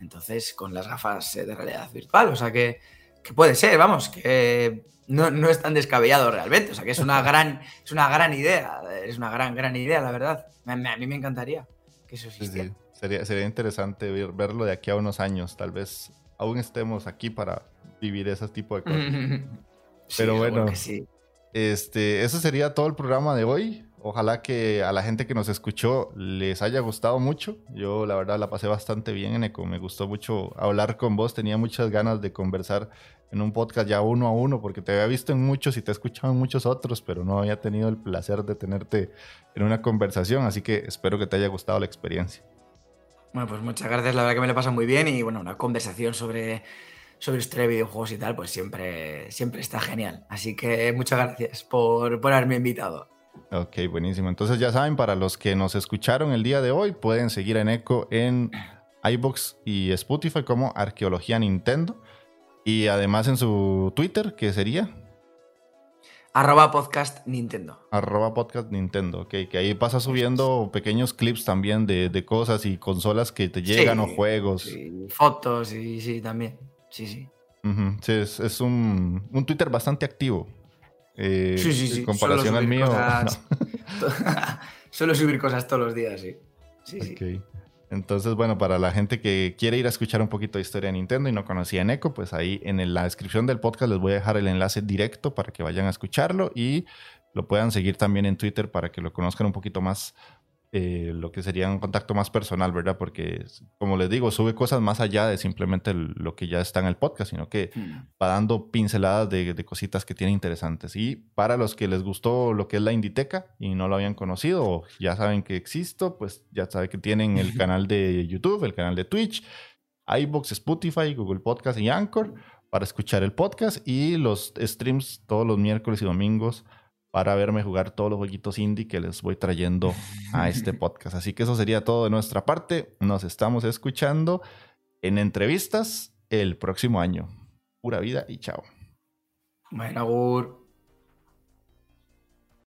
Entonces, con las gafas de realidad virtual. O sea que, que puede ser, vamos, que no, no, es tan descabellado realmente. O sea que es una gran, es una gran idea. Es una gran, gran idea, la verdad. a mí me encantaría que eso Sería, sería interesante verlo de aquí a unos años. Tal vez aún estemos aquí para vivir ese tipo de cosas. Pero bueno, este, eso sería todo el programa de hoy. Ojalá que a la gente que nos escuchó les haya gustado mucho. Yo la verdad la pasé bastante bien en Eco. Me gustó mucho hablar con vos. Tenía muchas ganas de conversar en un podcast ya uno a uno porque te había visto en muchos y te he escuchado en muchos otros, pero no había tenido el placer de tenerte en una conversación. Así que espero que te haya gustado la experiencia. Bueno, pues muchas gracias. La verdad que me lo pasa muy bien y bueno, una conversación sobre sobre historia de videojuegos y tal, pues siempre, siempre está genial. Así que muchas gracias por, por haberme invitado. Ok, buenísimo. Entonces ya saben, para los que nos escucharon el día de hoy, pueden seguir en Echo en iBox y Spotify como Arqueología Nintendo. Y además en su Twitter, ¿qué sería? Arroba podcast Nintendo. Arroba podcast Nintendo, ok. Que ahí pasa subiendo pequeños clips también de, cosas y consolas que te llegan o juegos. Sí, fotos y sí, también. Sí, sí. Sí, es, un, un Twitter bastante activo. Eh, sí, sí, sí. En comparación al mío. Solo subir cosas todos los días, sí. Sí, sí. Entonces, bueno, para la gente que quiere ir a escuchar un poquito de historia de Nintendo y no conocía Echo, pues ahí en la descripción del podcast les voy a dejar el enlace directo para que vayan a escucharlo y lo puedan seguir también en Twitter para que lo conozcan un poquito más eh, lo que sería un contacto más personal, ¿verdad? Porque, como les digo, sube cosas más allá de simplemente lo que ya está en el podcast, sino que hmm. va dando pinceladas de, cositas que tiene interesantes. Y para los que les gustó lo que es la Inditeca y no lo habían conocido, o ya saben que existo, pues ya saben que tienen el canal de YouTube, el canal de Twitch, iBox, Spotify, Google Podcast y Anchor para escuchar el podcast y los streams todos los miércoles y domingos para verme jugar todos los jueguitos indie que les voy trayendo a este podcast. Así que eso sería todo de nuestra parte. Nos estamos escuchando en entrevistas el próximo año. Pura vida y chao. Bueno,